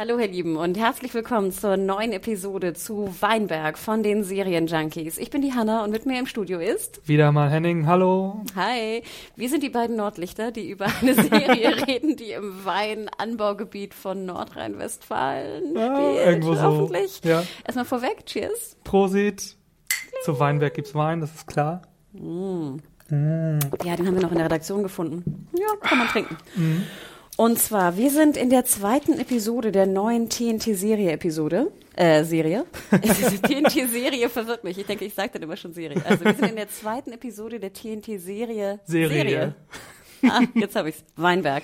Hallo, ihr Lieben, und herzlich willkommen zur neuen Episode zu Weinberg von den Serienjunkies. Ich bin die Hanna und mit mir im Studio ist. Wieder mal Henning, hallo. Hi, wir sind die beiden Nordlichter, die über eine Serie reden, die im Weinanbaugebiet von Nordrhein-Westfalen Ja, spielt. irgendwo so, Hoffentlich. ja. Erstmal vorweg, cheers. Prosit. Zu Weinberg gibt's Wein, das ist klar. Ja, den haben wir noch in der Redaktion gefunden. Ja, kann man trinken. Mhm. Und zwar, wir sind in der zweiten Episode der neuen TNT-Serie-Episode. Äh, Serie. TNT-Serie verwirrt mich. Ich denke, ich sage dann immer schon Serie. Also wir sind in der zweiten Episode der TNT-Serie. Serie. Ah, jetzt habe ich's. Weinberg.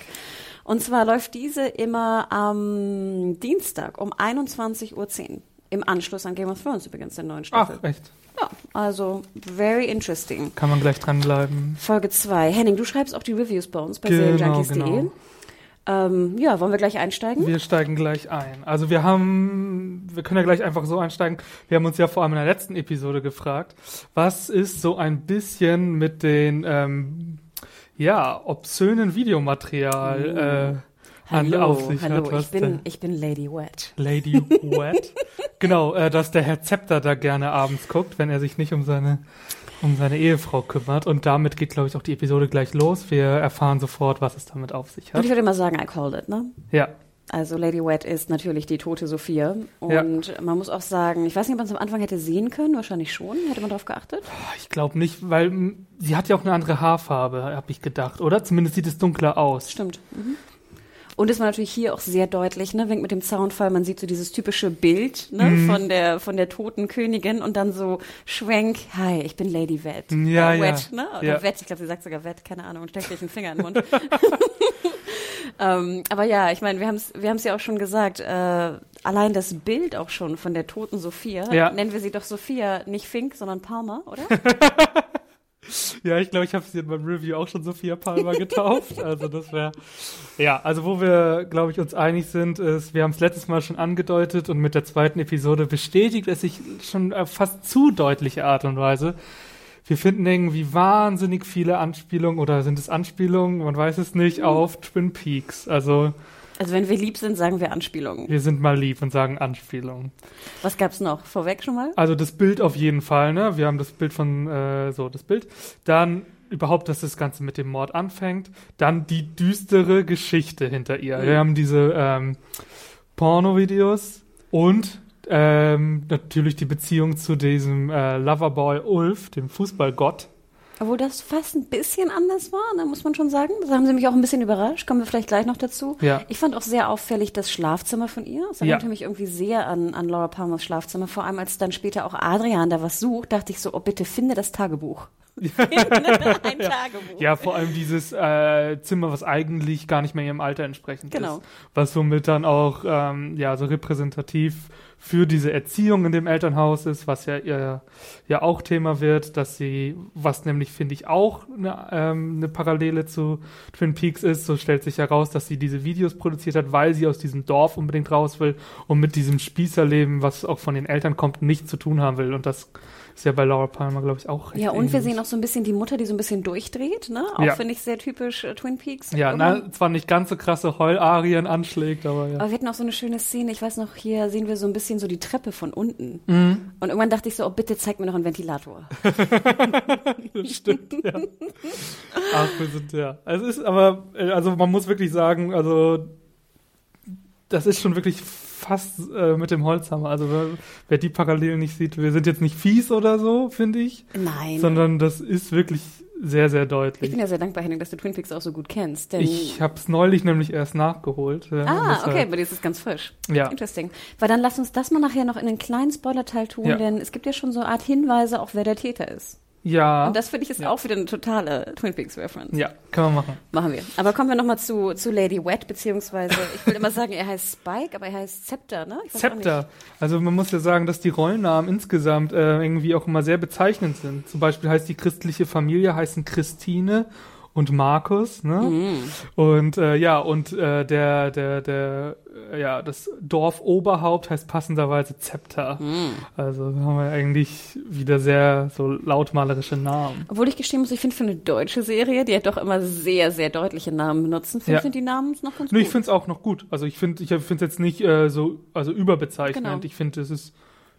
Und zwar läuft diese immer am Dienstag um 21.10 Uhr. Im Anschluss an Game of Thrones übrigens, der neuen Staffel. Ach, echt. Ja, also very interesting. Kann man gleich dranbleiben. Folge 2. Henning, du schreibst auch die Reviews bei uns bei Genau, serienjunkies.de. genau. Ähm, ja, wollen wir gleich einsteigen? Wir steigen gleich ein. Also wir haben, wir können ja gleich einfach so einsteigen. Wir haben uns ja vor allem in der letzten Episode gefragt, was ist so ein bisschen mit den, ähm, ja, obszönen Videomaterial äh, an hallo, auf sich hallo, hat. Was ich bin, denn? ich bin Lady Wet. Lady Wet. genau, äh, dass der Herr Zepter da gerne abends guckt, wenn er sich nicht um seine um seine Ehefrau kümmert. Und damit geht, glaube ich, auch die Episode gleich los. Wir erfahren sofort, was es damit auf sich Und hat. ich würde mal sagen, I called it, ne? Ja, Also Lady Wet ist natürlich die tote Sophia. Und man muss auch sagen, ich weiß nicht, ob man es am Anfang hätte sehen können, wahrscheinlich schon. Hätte man darauf geachtet? ich glaube nicht, weil m, sie hat ja auch eine andere Haarfarbe, habe ich gedacht, oder? Zumindest sieht es dunkler aus. Stimmt. Mhm. Und es war natürlich hier auch sehr deutlich, ne, wegen mit dem Zaunfall, man sieht so dieses typische Bild, ne, Mhm. von der, von der toten Königin und dann so Schwenk, hi, ich bin Lady Wet. Ja, äh, ja. Wet, ne? Oder Ja. Wet, ich glaube, sie sagt sogar Wet, keine Ahnung, und steckt sich einen Finger in den Mund. ähm, aber ja, ich meine, wir haben es wir haben's ja auch schon gesagt, äh, allein das Bild auch schon von der toten Sophia, Ja. nennen wir sie doch Sophia, nicht Fink, sondern Palmer, oder? Ja, ich glaube, ich habe sie in meinem Review auch schon Sophia Palmer getauft. Also das wäre ja, also wo wir, glaube ich, uns einig sind, ist, wir haben es letztes Mal schon angedeutet und mit der zweiten Episode bestätigt es sich schon auf fast zu deutliche Art und Weise. Wir finden irgendwie wahnsinnig viele Anspielungen oder sind es Anspielungen, man weiß es nicht, auf Twin Peaks. Also Also wenn wir lieb sind, sagen wir Anspielungen. wir sind mal lieb und sagen Anspielungen. Was gab's noch? Vorweg schon mal? Also das Bild auf jeden Fall, ne? Wir haben das Bild von, äh, so, das Bild. Dann überhaupt, dass das Ganze mit dem Mord anfängt. Dann die düstere Geschichte hinter ihr. Wir haben diese ähm, Porno-Videos und ähm, natürlich die Beziehung zu diesem äh, Loverboy Ulf, dem Fußballgott. Obwohl das fast ein bisschen anders war, ne, muss man schon sagen. Da haben sie mich auch ein bisschen überrascht. Kommen wir vielleicht gleich noch dazu. Ja. Ich fand auch sehr auffällig das Schlafzimmer von ihr. Es erinnerte Ja. mich irgendwie sehr an, an Laura Palmers Schlafzimmer. Vor allem, als dann später auch Adrian da was sucht, dachte ich so, oh bitte, finde das Tagebuch. Finde ein Tagebuch. Ja, vor allem dieses äh, Zimmer, was eigentlich gar nicht mehr ihrem Alter entsprechend Genau. ist. Was somit dann auch ähm, ja so repräsentativ für diese Erziehung in dem Elternhaus ist, was ja ihr ja auch Thema wird, dass sie, was nämlich finde ich auch eine, ähm, eine Parallele zu Twin Peaks ist, so stellt sich heraus, dass sie diese Videos produziert hat, weil sie aus diesem Dorf unbedingt raus will und mit diesem Spießerleben, was auch von den Eltern kommt, nichts zu tun haben will. Und das ist ja bei Laura Palmer, glaube ich, auch recht Ja, und wir ähnlich. sehen auch so ein bisschen die Mutter, die so ein bisschen durchdreht, ne? Auch Ja. finde ich sehr typisch äh, Twin Peaks. Ja, Irgendwann- na, zwar nicht ganz so krasse Heularien anschlägt, aber ja. Aber wir hatten auch so eine schöne Szene, ich weiß noch, hier sehen wir so ein bisschen so die Treppe von unten. Mhm. Und irgendwann dachte ich so, oh bitte zeig mir noch einen Ventilator. Das stimmt, ja. Ach, wir sind, ja. Es ist aber, äh, also man muss wirklich sagen, also das ist schon wirklich fast äh, mit dem Holzhammer. Also wer, wer die Parallelen nicht sieht, wir sind jetzt nicht fies oder so, finde ich, Nein. sondern das ist wirklich sehr, sehr ich deutlich. bin ja sehr dankbar, Henning, dass du Twin Peaks auch so gut kennst. Denn Ich habe es neulich nämlich erst nachgeholt. Ja, Ah, okay, aber das ist ganz frisch. Ja. Interesting. Weil dann lass uns das mal nachher noch in einen kleinen Spoiler-Teil tun, Ja. denn es gibt ja schon so eine Art Hinweise, auch wer der Täter ist. Ja. Und das finde ich ist ja. auch wieder eine totale Twin Peaks Reference. Ja, können wir machen. Machen wir. Aber kommen wir nochmal zu, zu Lady Wet, beziehungsweise, ich will immer sagen, er heißt Spike, aber er heißt Scepter, ne? Scepter. Also man muss ja sagen, dass die Rollennamen insgesamt äh, irgendwie auch immer sehr bezeichnend sind. Zum Beispiel heißt die christliche Familie heißen Christine und Markus, ne? Mhm. Und äh, ja, und äh, der, der, der, äh, ja, das Dorf Oberhaupt heißt passenderweise Zepter. Mhm. Also da haben wir eigentlich wieder sehr so lautmalerische Namen. Obwohl ich gestehen muss, ich finde für eine deutsche Serie, die ja doch immer sehr, sehr deutliche Namen benutzen, finde Ja. ich die Namen noch ganz Nee, ich gut. finde es auch noch gut. Also ich finde ich finde es jetzt nicht äh, so also überbezeichnend. Genau. Ich finde es ist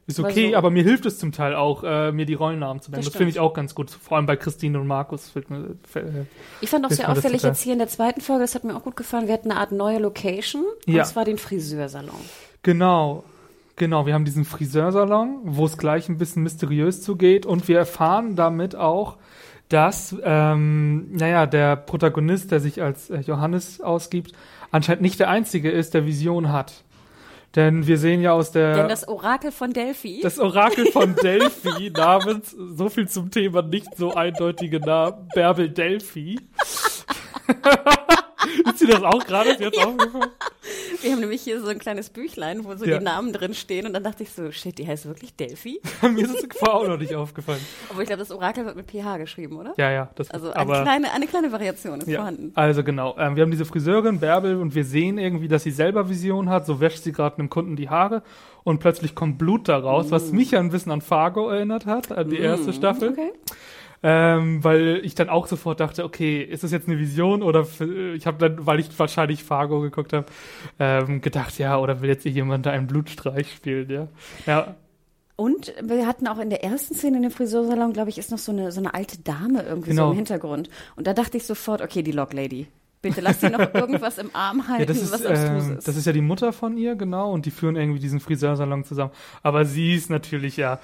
ist okay, so- aber mir hilft es zum Teil auch, äh, mir die Rollennamen zu nennen. Das Das, finde ich auch ganz gut. Vor allem bei Christine und Markus. mir- fällt- Ich fand auch sehr auffällig jetzt hier in der zweiten Folge, das hat mir auch gut gefallen, wir hatten eine Art neue Location, Ja. und zwar den Friseursalon. Genau. Genau, wir haben diesen Friseursalon, wo es gleich ein bisschen mysteriös zugeht und wir erfahren damit auch, dass, ähm, naja, der Protagonist, der sich als äh, Johannes ausgibt, anscheinend nicht der Einzige ist, der Vision hat. Denn wir sehen ja aus der... Denn das Orakel von Delphi, Das Orakel von Delphi namens, so viel zum Thema nicht so eindeutige Namen, Bärbel Delphi. Dir das auch gerade jetzt aufgefallen? wir haben nämlich hier so ein kleines Büchlein, wo so Ja. die Namen drin stehen und dann dachte ich so, shit, die heißt wirklich Delphi? Mir ist es vorher auch noch nicht aufgefallen. Aber ich glaube, das Orakel wird mit PH geschrieben, oder? Ja, ja, das Also eine kleine, eine kleine Variation ist ja, vorhanden. also genau. Ähm, wir haben diese Friseurin Bärbel und wir sehen irgendwie, dass sie selber Vision hat. So wäscht sie gerade einem Kunden die Haare und plötzlich kommt Blut daraus, was mich ja ein bisschen an Fargo erinnert hat, an die erste Staffel. Okay. Ähm, weil ich dann auch sofort dachte, okay, ist das jetzt eine Vision oder für, ich habe dann, weil ich wahrscheinlich Fargo geguckt habe, ähm, gedacht, ja, oder will jetzt hier jemand da einen Blutstreich spielen, ja. Ja, Und wir hatten auch in der ersten Szene in dem Friseursalon, glaube ich, ist noch so eine, so eine alte Dame irgendwie so Genau. im Hintergrund. Und da dachte ich sofort, okay, die Lock Lady. Bitte lass sie noch irgendwas im Arm halten, ja das, ist, was abstrus ähm, ist. das ist ja die Mutter von ihr, genau, und die führen irgendwie diesen Friseursalon zusammen. Aber sie ist natürlich, ja,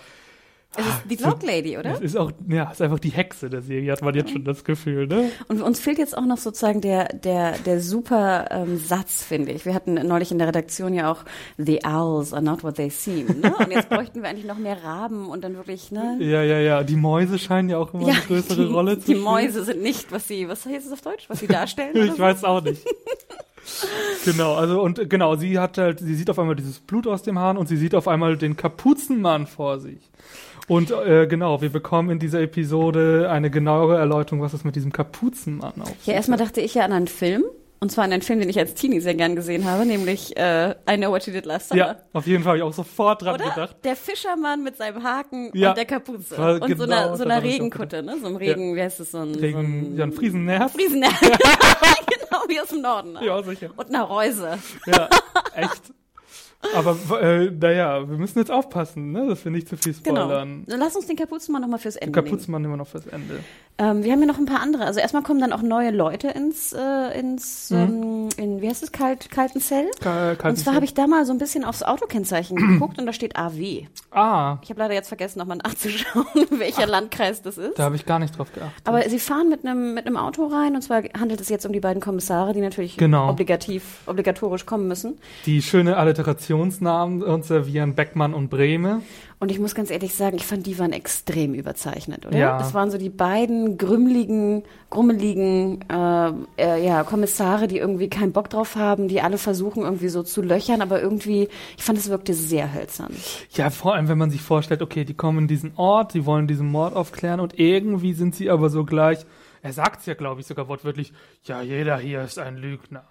es ist die Lock Lady, oder? es ist auch, ja, ist einfach die Hexe der Serie, hat man jetzt schon das Gefühl, ne? Und uns fehlt jetzt auch noch sozusagen der, der, der super ähm, Satz, finde ich. Wir hatten neulich in der Redaktion ja auch The Owls are not what they seem. Ne? Und jetzt bräuchten wir eigentlich noch mehr Raben und dann wirklich, ne? Ja, ja, ja, die Mäuse scheinen ja auch immer eine größere die, Rolle zu Die spielen. Mäuse sind nicht, was sie, was heißt es auf Deutsch, was sie darstellen? Ich so? weiß auch nicht. genau, also und genau, sie hat halt, sie sieht auf einmal dieses Blut aus dem Hahn und sie sieht auf einmal den Kapuzenmann vor sich. Und äh, genau, wir bekommen in dieser Episode eine genauere Erläuterung, was es mit diesem Kapuzenmann auf sich Ja, erstmal dachte ich ja an einen Film. Und zwar an einen Film, den ich als Teenie sehr gern gesehen habe, nämlich äh, I Know What You Did Last Summer. Ja, auf jeden Fall habe ich auch sofort dran Oder? gedacht. Der Fischermann mit seinem Haken Ja. und der Kapuze. War Und so genau einer, so einer ich auch Regenkutte, ne? So einem Regen, wie heißt das, so ein, Wegen so ja, ein Friesennerv. Friesen. genau, wie aus dem Norden. Ne? Ja, sicher. Und einer Reuse. Ja, echt. Aber äh, naja, wir müssen jetzt aufpassen, ne, dass wir nicht zu viel Genau. spoilern. Dann lass uns den Kapuzenmann nochmal fürs Den Ende nehmen. Kapuzenmann nehmen wir noch fürs Ende. Ähm, wir haben ja noch ein paar andere. Also erstmal kommen dann auch neue Leute ins, äh, ins ähm, in, wie heißt es, Kalt, Kaltenzell. Ka- Und zwar habe ich da mal so ein bisschen aufs Autokennzeichen geguckt und da steht AW. Ah, Ich habe leider jetzt vergessen, nochmal nachzuschauen, welcher Landkreis das ist. da habe ich gar nicht drauf geachtet. Aber sie fahren mit einem mit einem Auto rein und zwar handelt es jetzt um die beiden Kommissare, die natürlich Genau. obligativ, obligatorisch kommen müssen. Die schöne Alliterationsnamen uns servieren Beckmann und Breme. Und ich muss ganz ehrlich sagen, ich fand, die waren extrem überzeichnet, oder? Ja. Das waren so die beiden grümmeligen, grummeligen äh, äh, ja, Kommissare, die irgendwie keinen Bock drauf haben, die alle versuchen irgendwie so zu löchern, aber irgendwie, ich fand, es wirkte sehr hölzern. Ja, vor allem, wenn man sich vorstellt, okay, die kommen in diesen Ort, die wollen diesen Mord aufklären und irgendwie sind sie aber so gleich, er sagt es ja, glaube ich, sogar wortwörtlich, ja, jeder hier ist ein Lügner.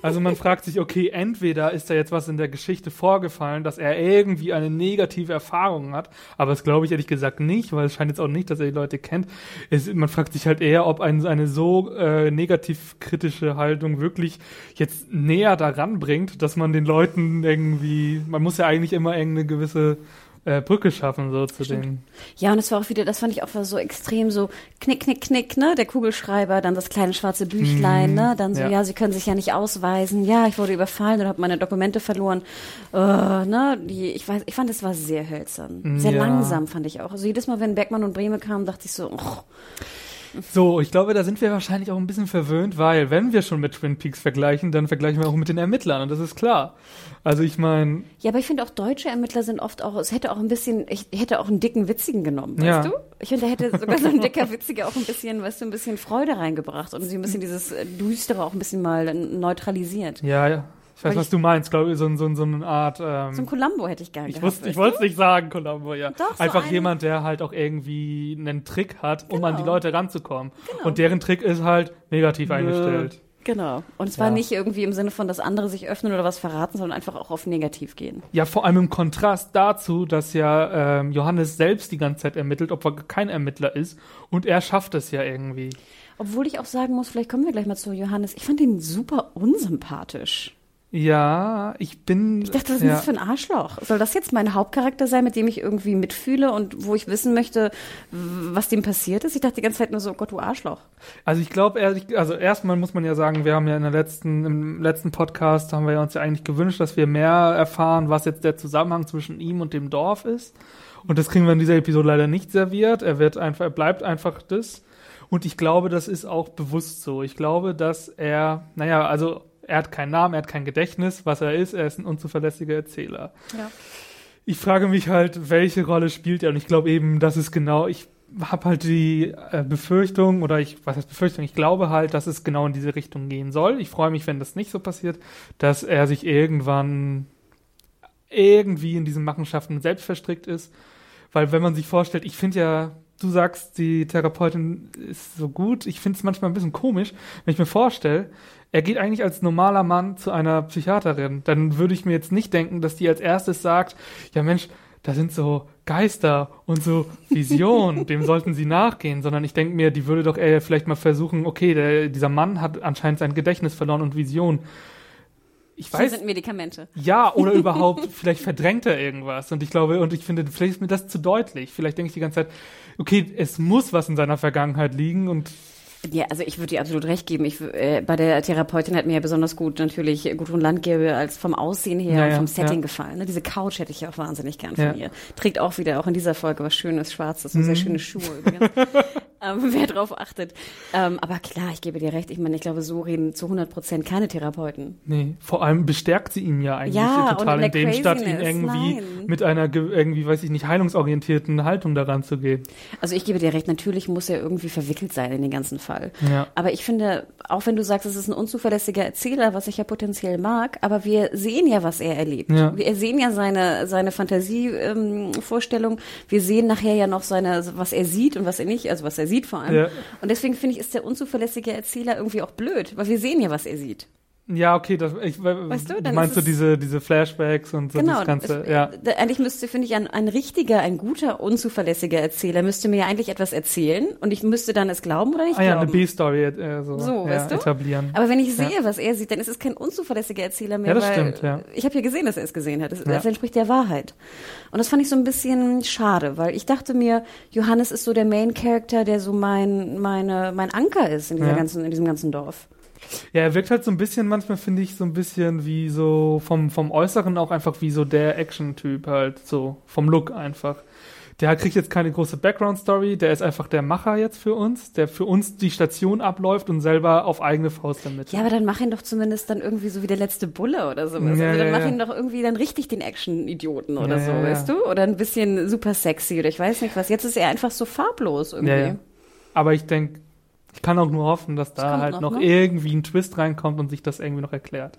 Also man fragt sich, okay, entweder ist da jetzt was in der Geschichte vorgefallen, dass er irgendwie eine negative Erfahrung hat, aber das glaube ich ehrlich gesagt nicht, weil es scheint jetzt auch nicht, dass er die Leute kennt. Es, man fragt sich halt eher, ob ein, eine so äh, negativ kritische Haltung wirklich jetzt näher daran bringt, dass man den Leuten irgendwie, man muss ja eigentlich immer irgendeine gewisse äh, Brücke schaffen, so zu den. Ja, und es war auch wieder, das fand ich auch so extrem so knick, knick, knick, ne? Der Kugelschreiber, dann das kleine schwarze Büchlein, ne? Dann so, ja. ja. sie können sich ja nicht ausweisen. Ja, ich wurde überfallen und habe meine Dokumente verloren. Äh, ne? Die, ich weiß, ich fand, es war sehr hölzern. Sehr Ja. langsam, fand ich auch. Also jedes Mal, wenn Beckmann und Breme kamen, dachte ich so, oh, So, ich glaube, da sind wir wahrscheinlich auch ein bisschen verwöhnt, weil wenn wir schon mit Twin Peaks vergleichen, dann vergleichen wir auch mit den Ermittlern und das ist klar. Also ich meine. Ja, aber ich finde auch deutsche Ermittler sind oft auch, es hätte auch ein bisschen, ich hätte auch einen dicken Witzigen genommen, weißt Ja. du? Ich finde, da hätte sogar so ein dicker Witziger auch ein bisschen, weißt du, ein bisschen Freude reingebracht und sie ein bisschen dieses Düstere auch ein bisschen mal neutralisiert. Ja, ja. Ich weiß, was du meinst, glaube ich, so, so, so eine Art. Ähm, So ein Columbo hätte ich gerne ich gehabt. wusste, ich wollte es nicht sagen, Columbo, ja. Doch, so Einfach einen- jemand, der halt auch irgendwie einen Trick hat, um an die Genau. Leute ranzukommen. Genau. Und deren Trick ist halt negativ eingestellt. Genau. Und es war Ja. nicht irgendwie im Sinne von, dass andere sich öffnen oder was verraten, sondern einfach auch auf negativ gehen. Ja, vor allem im Kontrast dazu, dass ja ähm, Johannes selbst die ganze Zeit ermittelt, obwohl er kein Ermittler ist. Und er schafft es ja irgendwie. Obwohl ich auch sagen muss, vielleicht kommen wir gleich mal zu Johannes. Ich fand ihn super unsympathisch. Ja, ich bin. Ich dachte, was ist ja. das für ein Arschloch? Soll das jetzt mein Hauptcharakter sein, mit dem ich irgendwie mitfühle und wo ich wissen möchte, was dem passiert ist? Ich dachte die ganze Zeit nur so, oh Gott, du Arschloch. Also ich glaube also erstmal muss man ja sagen, wir haben ja in der letzten, im letzten Podcast haben wir uns ja eigentlich gewünscht, dass wir mehr erfahren, was jetzt der Zusammenhang zwischen ihm und dem Dorf ist. Und das kriegen wir in dieser Episode leider nicht serviert. Er wird einfach, er bleibt einfach das. Und ich glaube, das ist auch bewusst so. Ich glaube, dass er, naja, also er hat keinen Namen, er hat kein Gedächtnis, was er ist, er ist ein unzuverlässiger Erzähler. Ja. Ich frage mich halt, welche Rolle spielt er? Und ich glaube eben, das ist genau, ich habe halt die äh, Befürchtung, oder ich, was heißt Befürchtung, ich glaube halt, dass es genau in diese Richtung gehen soll. Ich freue mich, wenn das nicht so passiert, dass er sich irgendwann irgendwie in diesen Machenschaften selbst verstrickt ist. Weil wenn man sich vorstellt, ich finde ja, du sagst, die Therapeutin ist so gut, ich finde es manchmal ein bisschen komisch, wenn ich mir vorstelle, er geht eigentlich als normaler Mann zu einer Psychiaterin, dann würde ich mir jetzt nicht denken, dass die als erstes sagt, ja Mensch, da sind so Geister und so Visionen, dem sollten sie nachgehen, sondern ich denke mir, die würde doch eher vielleicht mal versuchen, okay, der, dieser Mann hat anscheinend sein Gedächtnis verloren und Vision. Ich Hier weiß, sind Medikamente. ja, oder überhaupt, vielleicht verdrängt er irgendwas. Und ich glaube, und ich finde, vielleicht ist mir das zu deutlich. Vielleicht denke ich die ganze Zeit, okay, es muss was in seiner Vergangenheit liegen und Ja, also ich würde dir absolut recht geben. Ich, äh, bei der Therapeutin hat mir ja besonders gut natürlich Gudrun Landgebe als vom Aussehen her Ja, und vom Setting ja. gefallen. Ne? Diese Couch hätte ich ja auch wahnsinnig gern von Ja. ihr. Trägt auch wieder, auch in dieser Folge, was Schönes, Schwarzes und sehr Mhm. schöne Schuhe übrigens. Ähm, wer drauf achtet. Ähm, aber klar, ich gebe dir recht. Ich meine, ich glaube, so reden zu 100 Prozent keine Therapeuten. nee, vor allem bestärkt sie ihn ja eigentlich Ja, total in in dem, statt ihn irgendwie nein. mit einer ge- irgendwie, weiß ich nicht, heilungsorientierten Haltung daran zu gehen. Also ich gebe dir recht, natürlich muss er irgendwie verwickelt sein in den ganzen Fall. Ja. Aber ich finde, auch wenn du sagst, es ist ein unzuverlässiger Erzähler, was ich ja potenziell mag, aber wir sehen ja, was er erlebt. Ja. Wir sehen ja seine, seine Fantasievorstellung. Ähm, wir sehen nachher ja noch seine, was er sieht und was er nicht, also was er sieht vor allem. Ja. Und deswegen finde ich, ist der unzuverlässige Erzähler irgendwie auch blöd, weil wir sehen ja, was er sieht. Ja, okay, das, ich, Weißt du, dann meinst du es- diese, diese Flashbacks und so genau. das Ganze, es, ja. Eigentlich müsste, finde ich, ein, ein richtiger, ein guter, unzuverlässiger Erzähler müsste mir ja eigentlich etwas erzählen und ich müsste dann es glauben oder nicht Ah ja, eine glauben. B-Story äh, so, So, ja, weißt du? etablieren. Aber wenn ich Ja. sehe, was er sieht, dann ist es kein unzuverlässiger Erzähler mehr, Ja, das weil stimmt, ja. ich habe ja gesehen, dass er es gesehen hat. Das, Ja. das entspricht der Wahrheit. Und das fand ich so ein bisschen schade, weil ich dachte mir, Johannes ist so der Main Character, der so mein meine mein Anker ist in dieser Ja. ganzen in diesem ganzen Dorf. Ja, er wirkt halt so ein bisschen, manchmal finde ich so ein bisschen wie so vom, vom Äußeren auch einfach wie so der Action-Typ halt, so vom Look einfach. Der kriegt jetzt keine große Background-Story, der ist einfach der Macher jetzt für uns, der für uns die Station abläuft und selber auf eigene Faust damit. Ja, aber dann mach ihn doch zumindest dann irgendwie so wie der letzte Bulle oder sowas. Ja, also dann ja, mach ja. ihn doch irgendwie dann richtig den Action-Idioten oder so, weißt du? Oder ein bisschen super sexy oder ich weiß nicht was. Jetzt ist er einfach so farblos irgendwie. Ja. Aber ich denke, ich kann auch nur hoffen, dass da halt noch, noch, ne? irgendwie ein Twist reinkommt und sich das irgendwie noch erklärt.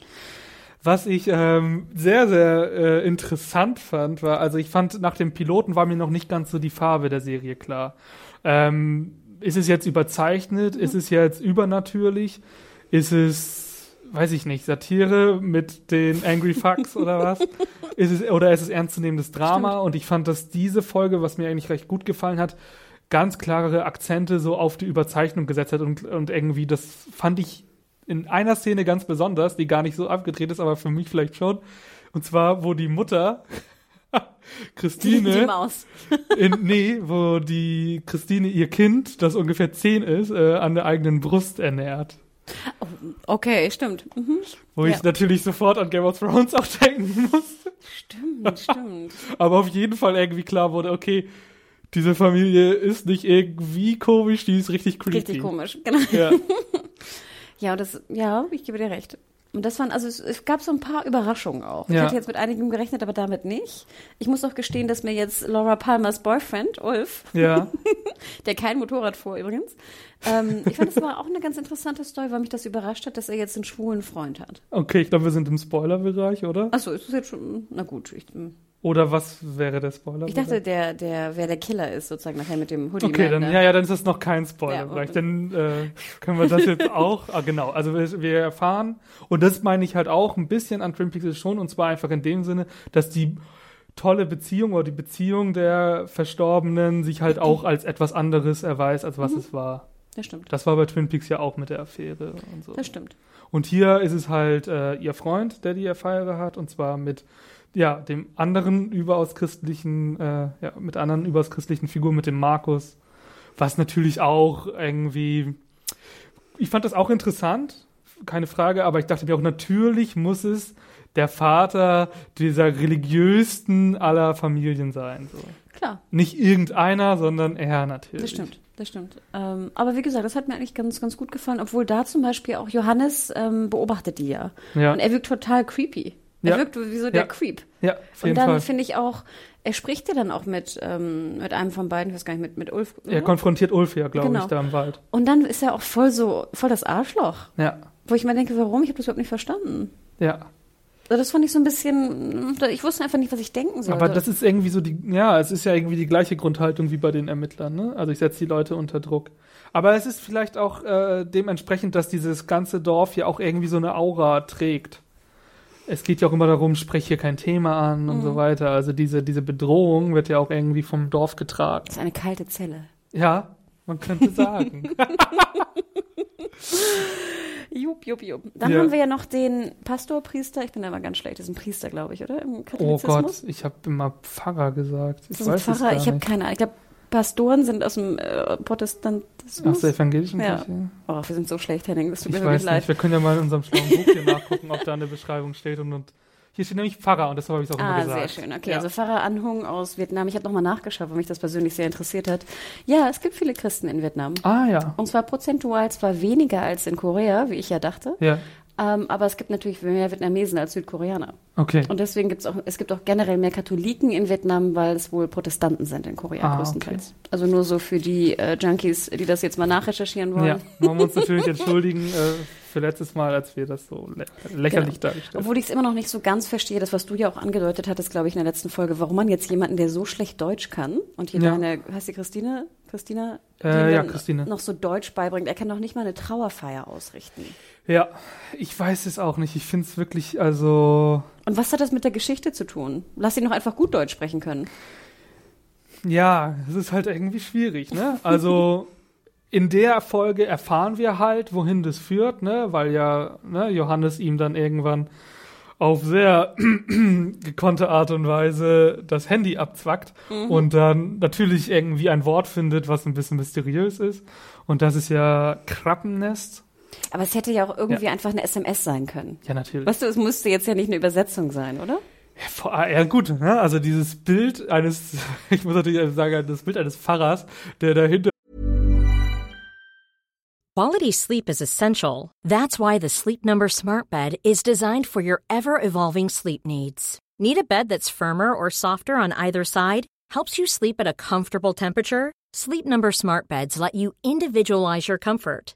Was ich ähm, sehr, sehr äh, interessant fand, war, also ich fand, nach dem Piloten war mir noch nicht ganz so die Farbe der Serie klar. Ähm, ist es jetzt überzeichnet? Ist es jetzt übernatürlich? Ist es, weiß ich nicht, Satire mit den Angry Fucks oder was? Ist es, oder ist es ernstzunehmendes Drama? Und ich fand, dass diese Folge, was mir eigentlich recht gut gefallen hat, ganz klare Akzente so auf die Überzeichnung gesetzt hat und, und irgendwie, das fand ich in einer Szene ganz besonders, die gar nicht so abgedreht ist, aber für mich vielleicht schon. Und zwar, wo die Mutter Die, Christine die Maus. in, nee, wo die Christine ihr Kind, das ungefähr zehn ist, äh, an der eigenen Brust ernährt. Okay, stimmt. Mhm. Wo Ja. ich natürlich sofort an Game of Thrones auch denken musste. Stimmt, stimmt. Aber auf jeden Fall irgendwie klar wurde, okay, diese Familie ist nicht irgendwie komisch, die ist richtig creepy. Richtig komisch, genau. Ja. Ja, und das, ja, ich gebe dir recht. Und das waren, also es, es gab so ein paar Überraschungen auch. Ich Ja. hatte jetzt mit einigem gerechnet, aber damit nicht. Ich muss auch gestehen, dass mir jetzt Laura Palmers Boyfriend, Ulf, ja. der kein Motorrad fuhr übrigens, ähm, ich fand, das war auch eine ganz interessante Story, weil mich das überrascht hat, dass er jetzt einen schwulen Freund hat. Okay, ich glaube, wir sind im Spoiler-Bereich, oder? Achso, ist das jetzt schon, na gut. Ich, Oder was wäre der Spoiler? ich dachte, der, der, wer der Killer ist, sozusagen nachher mit dem Hoodie. Okay, dann, ne? ja, ja, dann ist das noch kein Spoiler. Ja. Dann äh, können wir das jetzt auch. Ah, genau. Also wir, wir erfahren, und das meine ich halt auch ein bisschen an Twin Peaks schon, und zwar einfach in dem Sinne, dass die tolle Beziehung oder die Beziehung der Verstorbenen sich halt auch als etwas anderes erweist, als was Mhm. es war. Das stimmt. Das war bei Twin Peaks ja auch mit der Affäre und so. Das stimmt. Und hier ist es halt äh, ihr Freund, der die Affäre hat, und zwar mit ja, dem anderen überaus christlichen, äh, ja, mit anderen überaus christlichen Figuren, mit dem Markus, was natürlich auch irgendwie, ich fand das auch interessant, keine Frage, aber ich dachte mir auch, natürlich muss es der Vater dieser religiösten aller Familien sein. So. Klar. Nicht irgendeiner, sondern er natürlich. Das stimmt, das stimmt. Ähm, aber wie gesagt, das hat mir eigentlich ganz, ganz gut gefallen, obwohl da zum Beispiel auch Johannes ähm, beobachtet die ja. Ja, Und er wirkt total creepy. Er Ja. wirkt wie so der Ja. Creep. ja auf Und jeden dann Fall. finde ich auch, er spricht ja dann auch mit, ähm, mit einem von beiden, ich weiß gar nicht, mit, mit Ulf. Er oder? konfrontiert Ulf ja, glaube Genau. ich, da im Wald. Und dann ist er auch voll so, voll das Arschloch. Ja, Wo ich mir denke, warum? Ich habe das überhaupt nicht verstanden. ja. Also das fand ich so ein bisschen, ich wusste einfach nicht, was ich denken sollte. Aber das ist irgendwie so die, ja, es ist ja irgendwie die gleiche Grundhaltung wie bei den Ermittlern, ne? Also ich setze die Leute unter Druck. Aber es ist vielleicht auch äh, dementsprechend, dass dieses ganze Dorf ja auch irgendwie so eine Aura trägt. Es geht ja auch immer darum, sprech hier kein Thema an und Mhm. so weiter. Also diese, diese Bedrohung wird ja auch irgendwie vom Dorf getragen. das ist eine kalte Zelle. Ja, man könnte sagen. Jupp, jupp, jupp. Dann Ja. haben wir ja noch den Pastorpriester. Ich bin da immer ganz schlecht. Das ist ein Priester, glaube ich, oder? Im oh Katholizismus. Gott, ich habe immer Pfarrer gesagt. Ich Das weiß es Pfarrer. gar Ich habe keine Ahnung. Ich glaube, Pastoren sind aus dem äh, Protestantismus. Aus der evangelischen Ja. Kirche? Oh, wir sind so schlecht, Henning. Das tut Ich mir wirklich weiß leid. nicht, wir können ja mal in unserem schlauen Buch hier nachgucken, ob da eine Beschreibung steht. Und, und hier steht nämlich Pfarrer und das habe ich auch immer Ah, gesagt. sehr schön. Okay, ja. also Pfarrer Anhung aus Vietnam. Ich habe nochmal nachgeschaut, weil mich das persönlich sehr interessiert hat. Ja, es gibt viele Christen in Vietnam. Ah ja, Und zwar prozentual zwar weniger als in Korea, wie ich ja dachte, ja, ähm, aber es gibt natürlich mehr Vietnamesen als Südkoreaner. Okay. Und deswegen gibt es auch, es gibt auch generell mehr Katholiken in Vietnam, weil es wohl Protestanten sind in Korea Ah, größtenteils. Also nur so für die äh, Junkies, die das jetzt mal nachrecherchieren wollen. Ja, wollen wir uns natürlich entschuldigen äh, für letztes Mal, als wir das so lä lächerlich Genau. dargestellt Obwohl ich es immer noch nicht so ganz verstehe, das, was du ja auch angedeutet hattest, glaube ich, in der letzten Folge, warum man jetzt jemanden, der so schlecht Deutsch kann und hier Ja. deine, heißt die Christine? Christina? Äh, ja, Christine. Noch so Deutsch beibringt. Er kann doch nicht mal eine Trauerfeier ausrichten. Ja, ich weiß es auch nicht. Ich finde es wirklich, also, Und was hat das mit der Geschichte zu tun? Lass ihn doch einfach gut Deutsch sprechen können. ja, es ist halt irgendwie schwierig, ne? Also, in der Folge erfahren wir halt, wohin das führt, ne? Weil ja ne, Johannes ihm dann irgendwann auf sehr gekonnte Art und Weise das Handy abzwackt und dann natürlich irgendwie ein Wort findet, was ein bisschen mysteriös ist. Und das ist ja Krabbennest. Aber es hätte ja auch irgendwie einfach eine SMS sein können. Ja, natürlich. Weißt du, es musste jetzt ja nicht eine Übersetzung sein, oder? Ja, vor- ja gut, ne? also dieses Bild eines, ich muss natürlich sagen, das Bild eines Pfarrers, der dahinter Quality sleep is essential. That's why the Sleep Number Smart Bed is designed for your ever evolving sleep needs. Need a bed that's firmer or softer on either side? Helps you sleep at a comfortable temperature? Sleep Number Smart Beds let you individualize your comfort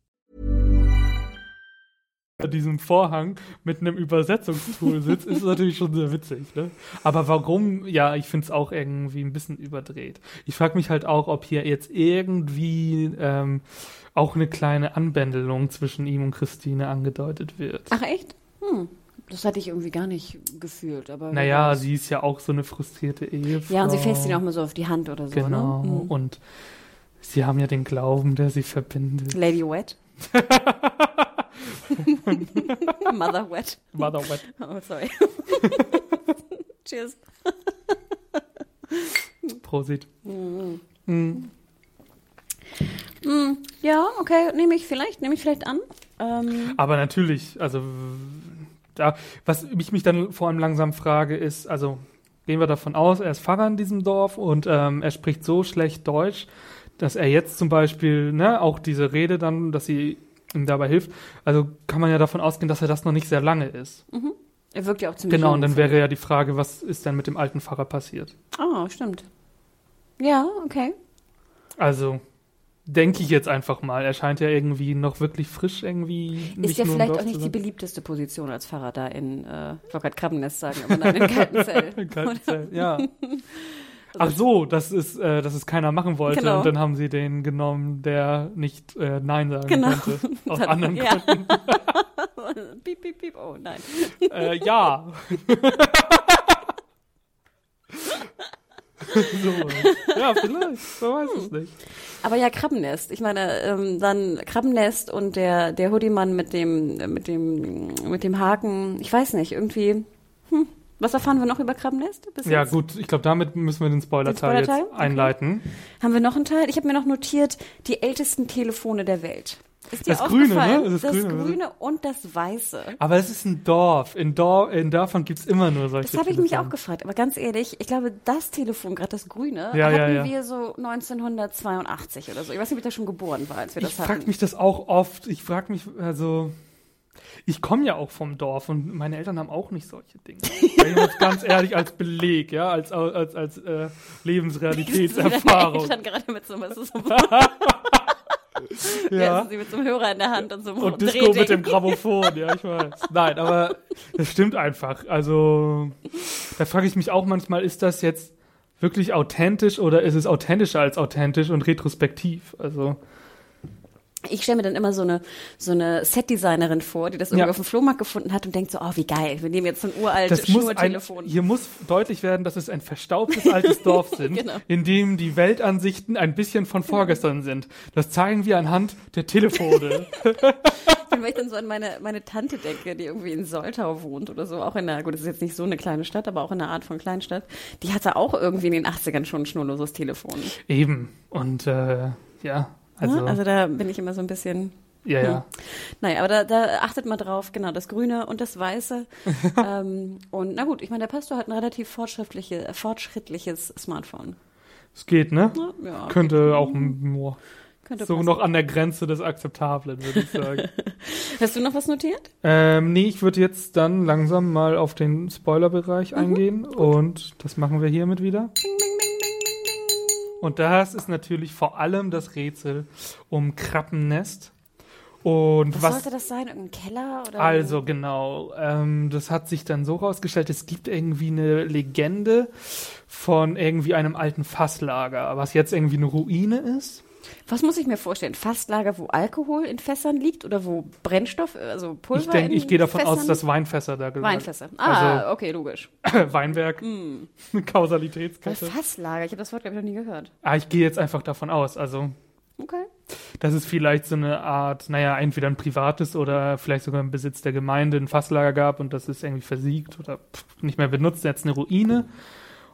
diesem Vorhang mit einem Übersetzungstool sitzt, ist natürlich schon sehr witzig. Ne? Aber warum? Ja, ich finde es auch irgendwie ein bisschen überdreht. Ich frage mich halt auch, ob hier jetzt irgendwie ähm, auch eine kleine Anbändelung zwischen ihm und Christine angedeutet wird. Ach echt? Hm. Das hatte ich irgendwie gar nicht gefühlt. Aber naja, sie ist ja auch so eine frustrierte Ehefrau. Ja, und sie fässt ihn auch mal so auf die Hand oder so, Genau. ne? Hm. Und sie haben ja den Glauben, der sie verbindet. Lady Wet. Mother Wet. Mother Wet. Oh, sorry. Cheers. Prosit. Mm, ja, okay, nehme ich vielleicht, nehme ich vielleicht an. Ähm, Aber natürlich, also da, was ich mich dann vor allem langsam frage, ist, also gehen wir davon aus, er ist Pfarrer in diesem Dorf und ähm, er spricht so schlecht Deutsch, dass er jetzt zum Beispiel, ne, auch diese Rede dann, dass sie ihm dabei hilft, also kann man ja davon ausgehen, dass er das noch nicht sehr lange ist. er wirkt ja auch ziemlich Genau, und dann wäre ja die Frage, was ist denn mit dem alten Pfarrer passiert? ich. Oh, stimmt. Ja, okay. Also denke ich jetzt einfach mal, er scheint ja irgendwie noch wirklich frisch irgendwie. Ist ja vielleicht auch nicht die beliebteste Position als Pfarrer da in, äh, ich wollte gerade Krabbennest sagen, aber nein, in Kaltenzell. Kaltenzell, ja. Ach so, das ist, äh, dass es keiner machen wollte Genau. und dann haben sie den genommen, der nicht äh, Nein sagen Genau. konnte. Aus Dann- anderen ja. Gründen. piep, piep, piep, oh nein. Äh, ja. so. Ja, vielleicht. Man weiß es nicht. Aber ja, Krabbennest. Ich meine, ähm, dann Krabbennest und der, der Hoodie-Mann mit dem, mit dem, mit dem Haken. Ich weiß nicht, irgendwie, hm. Was erfahren wir noch über Krabbennest? bis Ja, jetzt? gut, ich glaube, damit müssen wir den Spoiler-Teil Spoiler-Teil? jetzt einleiten. Haben wir noch einen Teil? Ich habe mir noch notiert, die ältesten Telefone der Welt. Ist dir Das Grüne, ne? Das Das, Grüne, Grüne und das Weiße. Aber es ist ein Dorf. In, Dor in Dörfern gibt's immer nur solche Das habe ich mich auch gefragt. Aber ganz ehrlich, ich glaube, das Telefon, gerade das Grüne, Ja, ja, hatten ja. wir so 1982 oder so. Ich weiß nicht, ob ich da schon geboren war, als wir Ich das frage hatten. mich das auch oft. Ich frage mich, also, ich komme ja auch vom Dorf und meine Eltern haben auch nicht solche Dinge. Ich ganz ehrlich als Beleg, ja, als, als, als äh, Lebensrealitätserfahrung. Deine Eltern gerade mit so, was ist so ja. Ja. sie mit so einem Hörer in der Hand und so einem Und Disco mit dem Grammophon, ja, ich weiß. Nein, aber das stimmt einfach. Also, da frage ich mich auch manchmal, ist das jetzt wirklich authentisch oder ist es authentischer als authentisch und retrospektiv? Also, Ich stelle mir dann immer so eine, so eine Setdesignerin vor, die das irgendwie Ja. auf dem Flohmarkt gefunden hat und denkt so, oh, wie geil, wir nehmen jetzt so ein uraltes muss ein, Schnurtelefon. hier muss deutlich werden, dass es ein verstaubtes altes Dorf sind, Genau. in dem die Weltansichten ein bisschen von vorgestern sind. Das zeigen wir anhand der Telefone. Wenn ich dann so an meine, meine Tante denke, die irgendwie in Soltau wohnt oder so, auch in einer, gut, das ist jetzt nicht so eine kleine Stadt, aber auch in einer Art von Kleinstadt, die hatte auch irgendwie in den 80ern schon ein schnurloses Telefon. Eben. Und äh, ja, also, Also, also da bin ich immer so ein bisschen. ja, ja. Naja, aber da, da achtet mal drauf, genau, das Grüne und das Weiße. ähm, und na gut, ich meine, der Pastor hat ein relativ fortschrittliche, fortschrittliches Smartphone. Es geht, ne? Na, ja, Könnte auch boah, könnte so passen. noch an der Grenze des Akzeptablen, würde ich sagen. Hast du noch was notiert? ähm, nee, ich würde jetzt dann langsam mal auf den Mhm. Spoilerbereich eingehen und das machen wir hiermit wieder. Und das ist natürlich vor allem das Rätsel um Krabbennest. Und Was, was, sollte das sein? Irgendein Keller? Oder also genau, ähm, das hat sich dann so rausgestellt, es gibt irgendwie eine Legende von irgendwie einem alten Fasslager, was jetzt irgendwie eine Ruine ist. Was muss ich mir vorstellen? Fastlager, wo Alkohol in Fässern liegt oder wo Brennstoff, also Pulver Ich denke, ich gehe davon aus, Fässern? dass Weinfässer da gehören. Weinfässer. Ah, Also okay, logisch. Weinberg, Hm. Weil Kausalitätskette. Fasslager, ich habe das Wort, glaube ich, noch nie gehört. Ah, ich gehe jetzt einfach davon aus. Also, Okay. dass es vielleicht so eine Art, naja, entweder ein privates oder vielleicht sogar im Besitz der Gemeinde ein Fasslager gab und das ist irgendwie versiegt oder pff, nicht mehr benutzt, jetzt eine Ruine.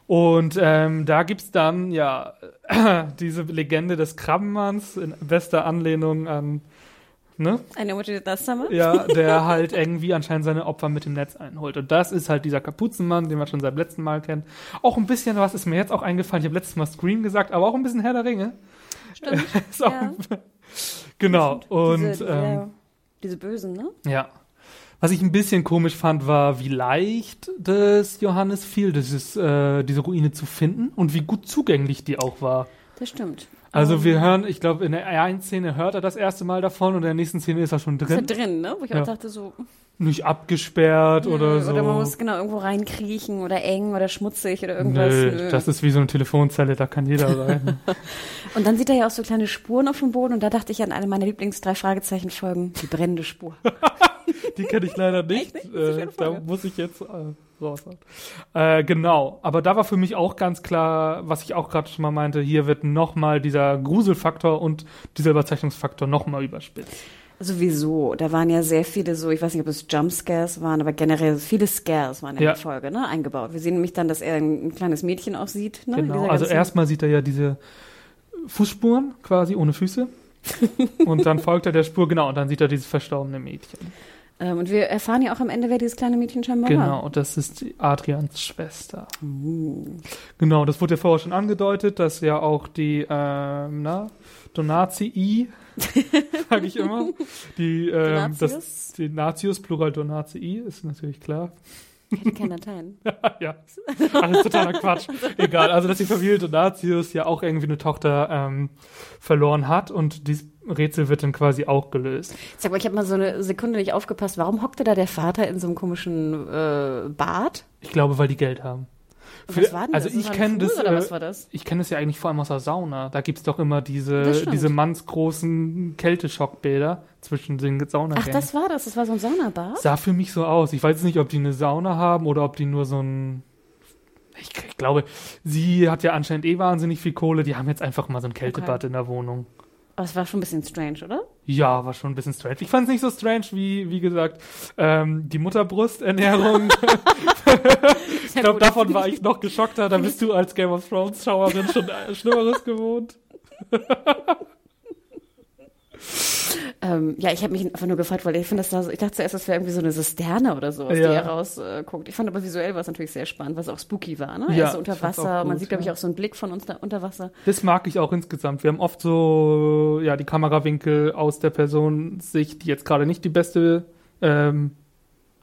Und ähm, da gibt's dann, ja, diese Legende des Krabbenmanns in bester Anlehnung an, ne? Eine Emoji das Summer? Ja, der halt irgendwie anscheinend seine Opfer mit dem Netz einholt. Und das ist halt dieser Kapuzenmann, den man schon seit letztem Mal kennt. Auch ein bisschen, was ist mir jetzt auch eingefallen, ich habe letztes Mal Scream gesagt, aber auch ein bisschen Herr der Ringe. Stimmt. Ja. Genau. Und diese, diese, ähm, diese Bösen, ne? ja. Was ich ein bisschen komisch fand, war, wie leicht das Johannes fiel, dieses, äh, diese Ruine zu finden und wie gut zugänglich die auch war. Das stimmt. Also Ähm, wir hören, ich glaube, in der einen Szene hört er das erste Mal davon und in der nächsten Szene ist er schon Ist ja drin. drin, ne? Wo ich Ja. auch dachte so, Nicht abgesperrt oder so. oder man muss genau irgendwo reinkriechen oder eng oder schmutzig oder irgendwas. Nö, Nö. das ist wie so eine Telefonzelle, da kann jeder rein. Und dann sieht er ja auch so kleine Spuren auf dem Boden und da dachte ich an eine meiner Lieblings drei Fragezeichen Folgen, die brennende Spur. Die kenne ich leider nicht. Nicht? Äh, da muss ich jetzt äh, raus. Äh, genau. Aber da war für mich auch ganz klar, was ich auch gerade schon mal meinte, hier wird nochmal dieser Gruselfaktor und dieser Überzeichnungsfaktor nochmal überspitzt. Sowieso. Da waren ja sehr viele so, ich weiß nicht, ob es Jumpscares waren, aber generell viele Scares waren in Ja. der Folge, ne, eingebaut. Wir sehen nämlich dann, dass er ein, ein kleines Mädchen auch sieht, ne? Genau. Also erstmal sieht er ja diese Fußspuren quasi ohne Füße. und dann folgt er der Spur, genau, und dann sieht er dieses verstorbene Mädchen. Ähm, und wir erfahren ja auch am Ende, wer dieses kleine Mädchen scheinbar war. Genau, das ist die Adrians Schwester. Genau, das wurde ja vorher schon angedeutet, dass ja auch die, ähm, na, Donatii, sage ich immer, die, ähm, das, die Natius, Plural Donatii, ist natürlich klar. Hätte keinen Latein. ja, alles totaler Quatsch. Egal, also dass die Familie Donatius ja auch irgendwie eine Tochter ähm, verloren hat und dieses Rätsel wird dann quasi auch gelöst. Sag mal, ich habe mal so eine Sekunde nicht aufgepasst. Warum hockte da der Vater in so einem komischen äh, Bad? Ich glaube, weil die Geld haben. Was war denn also das? Ich kenne das, Oder äh, was war das? ich kenne das ja eigentlich vor allem aus der Sauna. Da gibt's doch immer diese, diese mannsgroßen Kälteschockbilder zwischen den Saunagängen. Ach, das war das. Das war so ein Saunabad? sah für mich so aus. Ich weiß nicht, ob die eine Sauna haben oder ob die nur so ein. Ich, ich glaube, sie hat ja anscheinend eh wahnsinnig viel Kohle. Die haben jetzt einfach mal so ein Kältebad in der Wohnung. Aber es war schon ein bisschen strange, oder? Ja, war schon ein bisschen strange. Ich fand es nicht so strange wie, wie gesagt, ähm, die Mutterbrusternährung. ich glaube, davon war ich noch geschockter. Da bist du als Game of Thrones Schauerin schon äh, Schlimmeres gewohnt. Ähm, ja, ich habe mich einfach nur gefragt, weil ich finde das da so, ich dachte zuerst, das wäre irgendwie so eine Zisterne oder so, aus Ja. der rausguckt. Äh, ich fand aber visuell war es natürlich sehr spannend, was auch spooky war, ne? Ja, er ist so unter Wasser, auch man gut, sieht, glaube ich, auch so einen Blick von uns da unter Wasser. Das mag ich auch insgesamt. Wir haben oft so, ja, die Kamerawinkel aus der Personensicht, die jetzt gerade nicht die beste, ähm,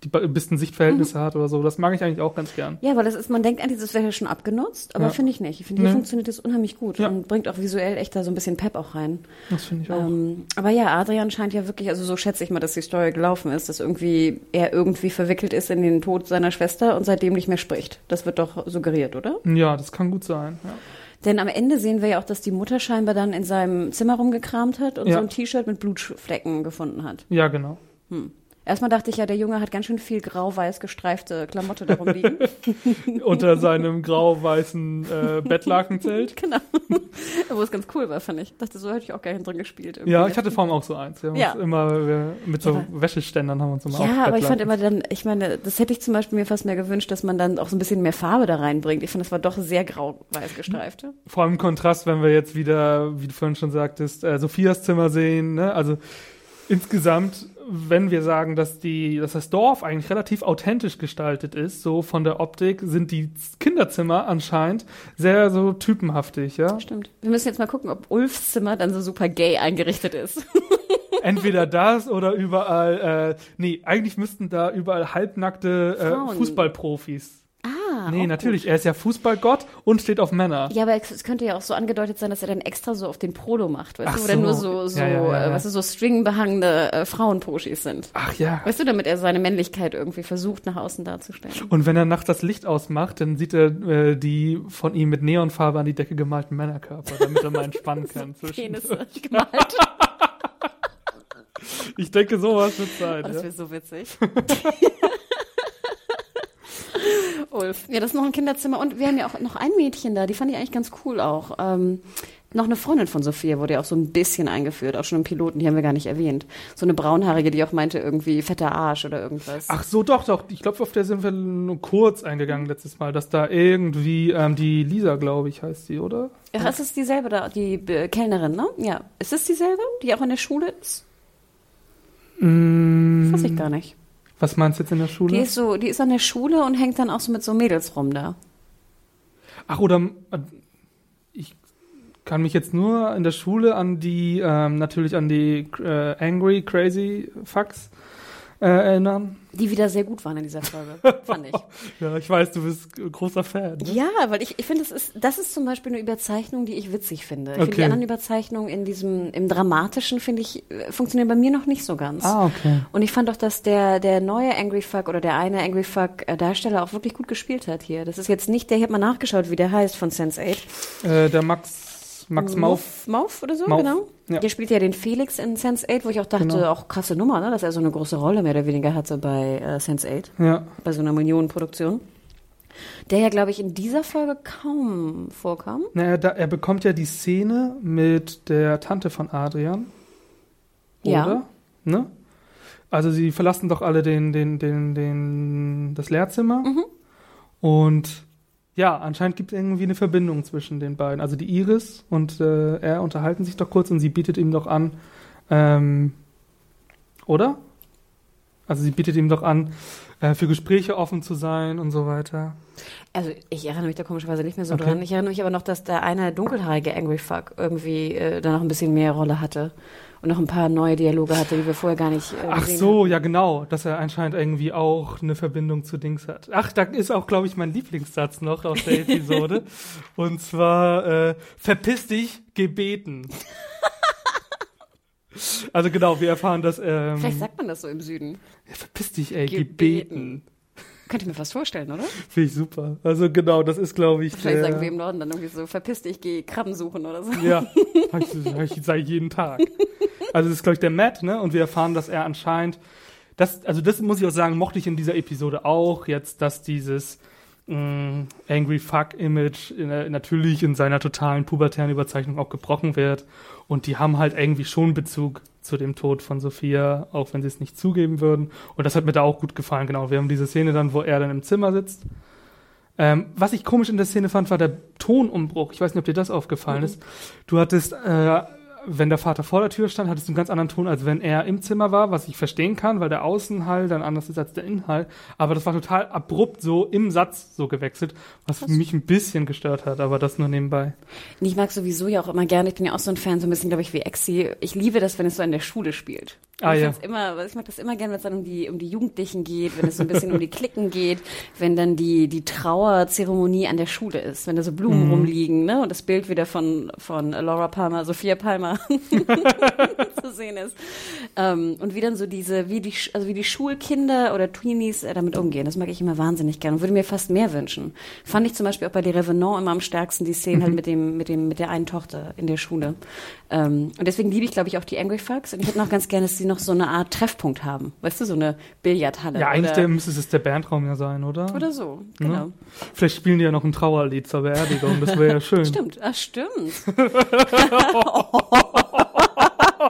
die be- besten Sichtverhältnisse hat oder so. Das mag ich eigentlich auch ganz gern. Ja, weil das ist, man denkt eigentlich, das wäre ja schon abgenutzt, aber Ja. finde ich nicht. Ich finde, hier Nee. funktioniert das unheimlich gut Ja. und bringt auch visuell echt da so ein bisschen Pep auch rein. Das finde ich auch. Ähm, aber ja, Adrian scheint ja wirklich, also so schätze ich mal, dass die Story gelaufen ist, dass irgendwie er irgendwie verwickelt ist in den Tod seiner Schwester und seitdem nicht mehr spricht. Das wird doch suggeriert, oder? ja, das kann gut sein. Ja. Denn am Ende sehen wir ja auch, dass die Mutter scheinbar dann in seinem Zimmer rumgekramt hat und so ein T-Shirt mit Blutflecken gefunden hat. ja, genau. Erstmal dachte ich ja, der Junge hat ganz schön viel grau-weiß gestreifte Klamotte darum liegen. Unter seinem grau-weißen äh, Bettlakenzelt. genau. Wo es ganz cool war, fand ich. Dachte, so hätte ich auch gerne drin gespielt. irgendwie. Ja, ich hatte vor allem auch so eins. Wir haben Ja. immer mit so Ja, Wäscheständern haben wir uns immer Ja, aber ich fand immer dann, ich meine, das hätte ich zum Beispiel mir fast mehr gewünscht, dass man dann auch so ein bisschen mehr Farbe da reinbringt. Ich fand, das war doch sehr grau-weiß gestreift. Vor allem im Kontrast, wenn wir jetzt wieder, wie du vorhin schon sagtest, äh, Sophias Zimmer sehen. Ne? Also insgesamt, wenn wir sagen, dass die, dass das Dorf eigentlich relativ authentisch gestaltet ist, so von der Optik, sind die Kinderzimmer anscheinend sehr so typenhaftig, ja. Stimmt. Wir müssen jetzt mal gucken, ob Ulfs Zimmer dann so super gay eingerichtet ist. Entweder das oder überall, äh, nee, eigentlich müssten da überall halbnackte äh, Fußballprofis. Ah, Nee, auch natürlich, er ist ja Fußballgott und steht auf Männer. Ja, aber es könnte ja auch so angedeutet sein, dass er dann extra so auf den Prolo macht, weißt Ach du, wo dann so. nur so, so, Ja, ja, ja, äh, ja. weißt du, so stringbehangene äh, Frauenposchis sind. Ach ja. Weißt du, damit er seine Männlichkeit irgendwie versucht, nach außen darzustellen. Und wenn er nachts das Licht ausmacht, dann sieht er äh, die von ihm mit Neonfarbe an die Decke gemalten Männerkörper, damit er mal entspannen kann. Penisse gemalt. Ich denke, sowas wird Oh, sein. das Ja. wäre so witzig. Ulf. Ja, das ist noch ein Kinderzimmer. Und wir haben ja auch noch ein Mädchen da, die fand ich eigentlich ganz cool auch. Ähm, noch eine Freundin von Sophia wurde ja auch so ein bisschen eingeführt, auch schon im Piloten, die haben wir gar nicht erwähnt. So eine braunhaarige, die auch meinte, irgendwie fetter Arsch oder irgendwas. Ach so, doch, doch. Ich glaube, auf der sind wir nur kurz eingegangen letztes Mal, dass da irgendwie ähm, die Lisa, glaube ich, heißt sie, oder? Ach, ist es dieselbe da, die äh, Kellnerin, ne? Ja. Ist es dieselbe, die auch in der Schule ist? Mm, Weiß ich gar nicht. Was meinst du jetzt in der Die Schule? ist so, die ist an der Schule und hängt dann auch so mit so Mädels rum da. Ach, oder äh, ich kann mich jetzt nur in der Schule an die, ähm, natürlich an die äh, Angry Crazy Fucks äh, erinnern. Die wieder sehr gut waren in dieser Folge, fand ich. Ja, ich weiß, du bist äh, großer Fan. Ne? Ja, weil ich, ich finde, das ist, das ist zum Beispiel eine Überzeichnung, die ich witzig finde. Ich finde die Okay. anderen Überzeichnungen in diesem, im Dramatischen, finde ich, äh, funktionieren bei mir noch nicht so ganz. Ah, okay. Und ich fand doch, dass der, der neue Angry Fuck oder der eine Angry Fuck äh, Darsteller auch wirklich gut gespielt hat hier. Das ist jetzt nicht der, ich habe mal nachgeschaut, wie der heißt von Sense8. Äh, der Max, Max Mauf. Mauf oder so, Mauf, genau. ja. Der spielt ja den Felix in Sense8, wo ich auch dachte, Genau. auch krasse Nummer, ne? dass er so eine große Rolle mehr oder weniger hatte bei äh, Sense8, Ja. bei so einer Millionenproduktion. Der ja, glaube ich, in dieser Folge kaum vorkam. Naja, da, er bekommt ja die Szene mit der Tante von Adrian. Ja. Oder? Ne? Also sie verlassen doch alle den, den, den, den, das Lehrzimmer. Mhm. Und ja, anscheinend gibt es irgendwie eine Verbindung zwischen den beiden. Also die Iris und äh, er unterhalten sich doch kurz und sie bietet ihm doch an, ähm, oder? Also sie bietet ihm doch an, äh, für Gespräche offen zu sein und so weiter. Also ich erinnere mich da komischerweise nicht mehr so Okay. dran. Ich erinnere mich aber noch, dass der eine dunkelhaarige Angry Fuck irgendwie äh, da noch ein bisschen mehr Rolle hatte und noch ein paar neue Dialoge hatte, die wir vorher gar nicht äh, Ach so, ja genau, dass er anscheinend irgendwie auch eine Verbindung zu Dings hat. Ach, da ist auch, glaube ich, mein Lieblingssatz noch aus der Episode. und zwar, äh, verpiss dich, gebeten. also genau, wir erfahren, dass, ähm. Vielleicht sagt man das so im Süden. ja, verpiss dich, ey, Gebeten. gebeten. Könnte ich mir fast vorstellen, oder? Finde ich super. Also genau, das ist, glaube ich, Vielleicht der, sagen wir im Norden dann irgendwie so, verpiss dich, geh Krabben suchen oder so. Ja, hab ich, jeden Tag. Also das ist, glaube ich, der Matt, ne? Und wir erfahren, dass er anscheinend, das, also das muss ich auch sagen, mochte ich in dieser Episode auch, jetzt, dass dieses mh, Angry Fuck-Image in, natürlich in seiner totalen pubertären Überzeichnung auch gebrochen wird. Und die haben halt irgendwie schon Bezug zu dem Tod von Sophia, auch wenn sie es nicht zugeben würden. Und das hat mir da auch gut gefallen, genau. Wir haben diese Szene dann, wo er dann im Zimmer sitzt. Ähm, was ich komisch in der Szene fand, war der Tonumbruch. Ich weiß nicht, ob dir das aufgefallen ist. Du hattest, äh, wenn der Vater vor der Tür stand, hattest du einen ganz anderen Ton, als wenn er im Zimmer war, was ich verstehen kann, weil der Außenhall dann anders ist als der Innenhall. Aber das war total abrupt so im Satz so gewechselt, was mich ein bisschen gestört hat, aber das nur nebenbei. Ich mag sowieso ja auch immer gerne, ich bin ja auch so ein Fan, so ein bisschen, glaube ich, wie Exi. Ich liebe das, wenn es so in der Schule spielt. Ah, ich, ja. immer, ich mag das immer gerne, wenn es dann um die, um die Jugendlichen geht, wenn es so ein bisschen um die Klicken geht, wenn dann die, die Trauerzeremonie an der Schule ist, wenn da so Blumen rumliegen, ne, und das Bild wieder von, von Laura Palmer, Sophia Palmer zu sehen ist. Ähm, und wie dann so diese, wie die, also wie die Schulkinder oder Tweenies äh, damit umgehen. Das mag ich immer wahnsinnig gerne und würde mir fast mehr wünschen. Fand ich zum Beispiel auch bei der Revenant immer am stärksten die Szenen halt mit dem, mit dem, mit der einen Tochter in der Schule. Ähm, und deswegen liebe ich, glaube ich, auch die Angry Fucks. Und ich hätte noch ganz gerne, dass sie noch so eine Art Treffpunkt haben. Weißt du, so eine Billardhalle. Ja, eigentlich der, müsste es der Bandraum ja sein, oder? oder so, genau. Vielleicht spielen die ja noch ein Trauerlied zur Beerdigung, das wäre ja schön. Stimmt, ah, stimmt.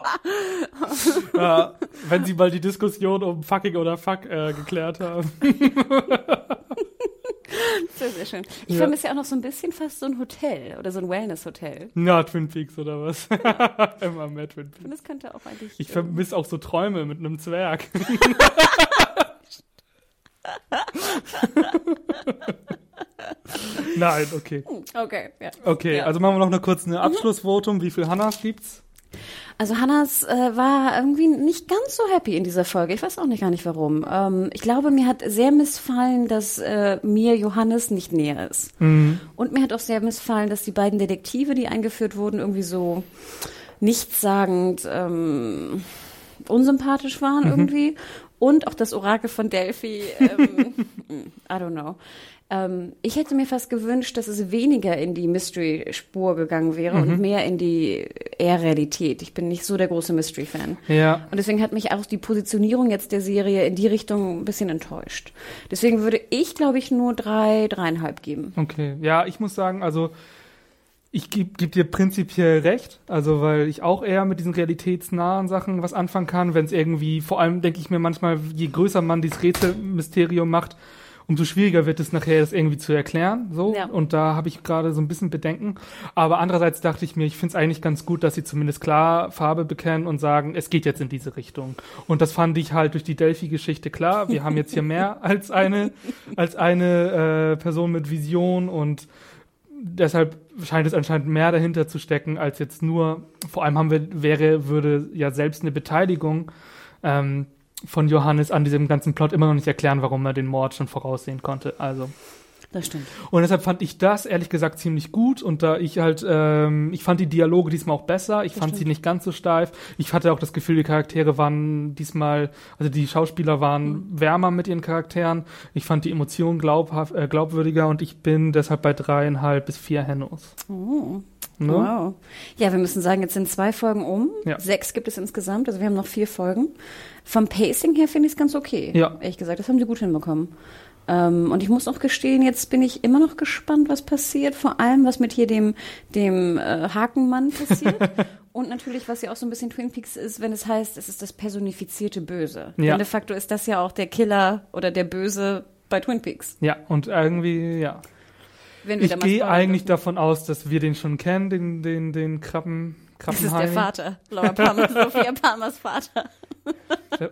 Ja, wenn sie mal die Diskussion um fucking oder fuck äh, geklärt haben. Sehr, sehr schön. Ich Ja. vermisse ja auch noch so ein bisschen fast so ein Hotel oder so ein Wellness-Hotel. Na, Twin Peaks oder was? Immer mehr Twin Peaks. Und das könnte auch eigentlich. Ich ähm, vermisse auch so Träume mit einem Zwerg. Nein, okay. Okay, ja. Okay, Ja. also machen wir noch eine kurz eine Abschlussvotum. Wie viel Hannas gibt's? Also Hannas äh, war irgendwie nicht ganz so happy in dieser Folge. Ich weiß auch nicht gar nicht warum. Ähm, ich glaube, mir hat sehr missfallen, dass äh, mir Johannes nicht näher ist. Und mir hat auch sehr missfallen, dass die beiden Detektive, die eingeführt wurden, irgendwie so nichtssagend ähm, unsympathisch waren irgendwie. Und auch das Orakel von Delphi, ähm, I don't know. Ähm, ich hätte mir fast gewünscht, dass es weniger in die Mystery-Spur gegangen wäre und mehr in die eher Realität. Ich bin nicht so der große Mystery-Fan. Ja. Und deswegen hat mich auch die Positionierung jetzt der Serie in die Richtung ein bisschen enttäuscht. Deswegen würde ich, glaube ich, nur drei, dreieinhalb geben. Okay, ja, ich muss sagen, also ich gebe geb dir prinzipiell recht, also weil ich auch eher mit diesen realitätsnahen Sachen was anfangen kann, wenn es irgendwie, vor allem denke ich mir manchmal, je größer man dieses Rätselmysterium macht, umso schwieriger wird es nachher, das irgendwie zu erklären. So. Ja. Und da habe ich gerade so ein bisschen Bedenken. Aber andererseits dachte ich mir, ich finde es eigentlich ganz gut, dass sie zumindest klar Farbe bekennen und sagen, es geht jetzt in diese Richtung. Und das fand ich halt durch die Delphi-Geschichte klar. Wir haben jetzt hier mehr als eine, als eine äh, Person mit Vision und deshalb scheint es anscheinend mehr dahinter zu stecken, als jetzt nur, vor allem haben wir, wäre, würde ja selbst eine Beteiligung ähm, von Johannes an diesem ganzen Plot immer noch nicht erklären, warum er den Mord schon voraussehen konnte. Also. Das stimmt. Und deshalb fand ich das ehrlich gesagt ziemlich gut und da ich halt, ähm, ich fand die Dialoge diesmal auch besser, ich fand sie nicht ganz so steif. Ich hatte auch das Gefühl, die Charaktere waren diesmal, also die Schauspieler waren wärmer mit ihren Charakteren. Ich fand die Emotionen glaubhaft, äh, glaubwürdiger und ich bin deshalb bei dreieinhalb bis vier Hennos. Oh. Ne? Wow. Ja, wir müssen sagen, jetzt sind zwei Folgen um. Ja. Sechs gibt es insgesamt, also wir haben noch vier Folgen. Vom Pacing her finde ich es ganz okay. Ja. Ehrlich gesagt, das haben sie gut hinbekommen. Ähm, und ich muss auch gestehen, jetzt bin ich immer noch gespannt, was passiert. Vor allem, was mit hier dem, dem äh, Hakenmann passiert. und natürlich, was ja auch so ein bisschen Twin Peaks ist, wenn es heißt, es ist das personifizierte Böse. Ja. Denn de facto ist das ja auch der Killer oder der Böse bei Twin Peaks. Ja, und irgendwie, ja. Wenn wir Ich gehe eigentlich dürfen. davon aus, dass wir den schon kennen, den, den, den Krabben, Das ist der. Vater. Laura Palmer, Sophia Palmers Vater.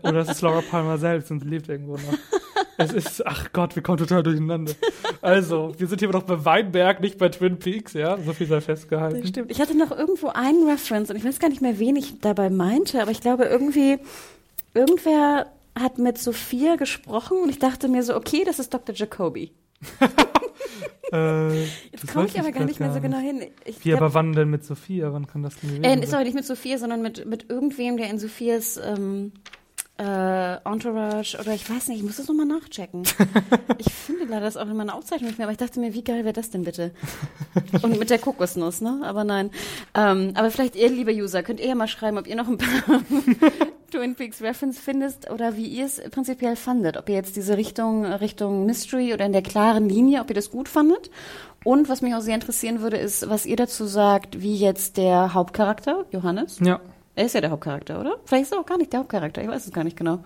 Oder es ist Laura Palmer selbst und sie lebt irgendwo noch. Es ist, ach Gott, wir kommen total durcheinander. Also, wir sind hier noch bei Weinberg, nicht bei Twin Peaks, ja? So viel sei festgehalten. Das stimmt. Ich hatte noch irgendwo einen Reference und ich weiß gar nicht mehr, wen ich dabei meinte, aber ich glaube irgendwie, irgendwer hat mit Sophia gesprochen und ich dachte mir so, okay, das ist Dr. Jacoby. Äh, Jetzt komme ich aber gar nicht mehr so genau hin. Ich Wie, glaub- aber wann denn mit Sophia? Wann kann das denn gewesen äh, aber nicht mit Sophia, sondern mit, mit irgendwem, der in Sophias ähm, äh, Entourage oder ich weiß nicht, ich muss das nochmal nachchecken. ich finde leider das auch in meiner Aufzeichnung nicht mehr, aber ich dachte mir, wie geil wäre das denn bitte? Und mit der Kokosnuss, ne? Aber nein. Ähm, aber vielleicht ihr, liebe User, könnt ihr ja mal schreiben, ob ihr noch ein paar Twin Peaks Reference findet oder wie ihr es prinzipiell fandet. Ob ihr jetzt diese Richtung, Richtung Mystery oder in der klaren Linie, ob ihr das gut fandet. Und was mich auch sehr interessieren würde, ist, was ihr dazu sagt, wie jetzt der Hauptcharakter, Johannes, Ja. Er ist ja der Hauptcharakter, oder? Vielleicht ist er auch gar nicht der Hauptcharakter, ich weiß es gar nicht genau.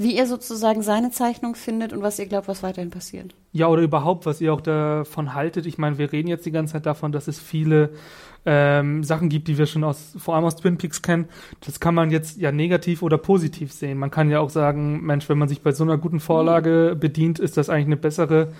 Wie ihr sozusagen seine Zeichnung findet und was ihr glaubt, was weiterhin passiert. Ja, oder überhaupt, was ihr auch davon haltet. Ich meine, wir reden jetzt die ganze Zeit davon, dass es viele ähm, Sachen gibt, die wir schon aus, vor allem aus Twin Peaks kennen. Das kann man jetzt ja negativ oder positiv sehen. Man kann ja auch sagen, Mensch, wenn man sich bei so einer guten Vorlage bedient, ist das eigentlich eine bessere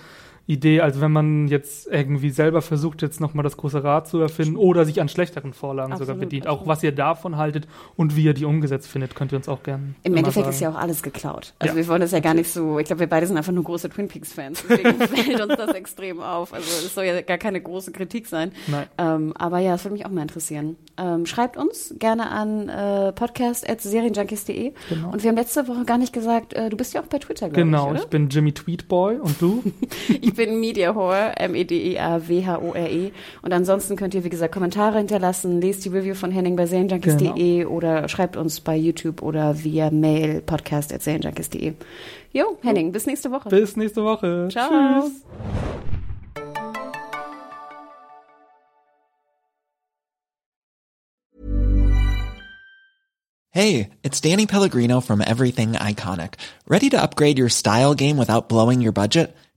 Idee, als wenn man jetzt irgendwie selber versucht, jetzt nochmal das große Rad zu erfinden oder sich an schlechteren Vorlagen sogar Absolut, bedient. Auch absolut. was ihr davon haltet und wie ihr die umgesetzt findet, könnt ihr uns auch gerne. Im Endeffekt ist ja auch alles geklaut. Also Ja. wir wollen das ja gar nicht so, ich glaube, wir beide sind einfach nur große Twin Peaks-Fans. Deswegen fällt uns das extrem auf. Also es soll ja gar keine große Kritik sein. Ähm, aber ja, das würde mich auch mal interessieren. Ähm, schreibt uns gerne an äh, podcast.serienjunkies.de. Genau. Und wir haben letzte Woche gar nicht gesagt, äh, du bist ja auch bei Twitter, glaube Genau, ich, ich oder? bin Jimmy Tweetboy und du? Ich bin Media Whore, E M-E-D-E-A-W-H-O-R-E. Und ansonsten könnt ihr, wie gesagt, Kommentare hinterlassen, lest die Review von Henning bei serienjunkies.de oder schreibt uns bei YouTube oder via Mail podcast.serienjunkies.de. Jo, Henning, bis nächste Woche. Bis nächste Woche. Ciao. Tschüss. Hey, it's Danny Pellegrino from Everything Iconic. Ready to upgrade your style game without blowing your budget?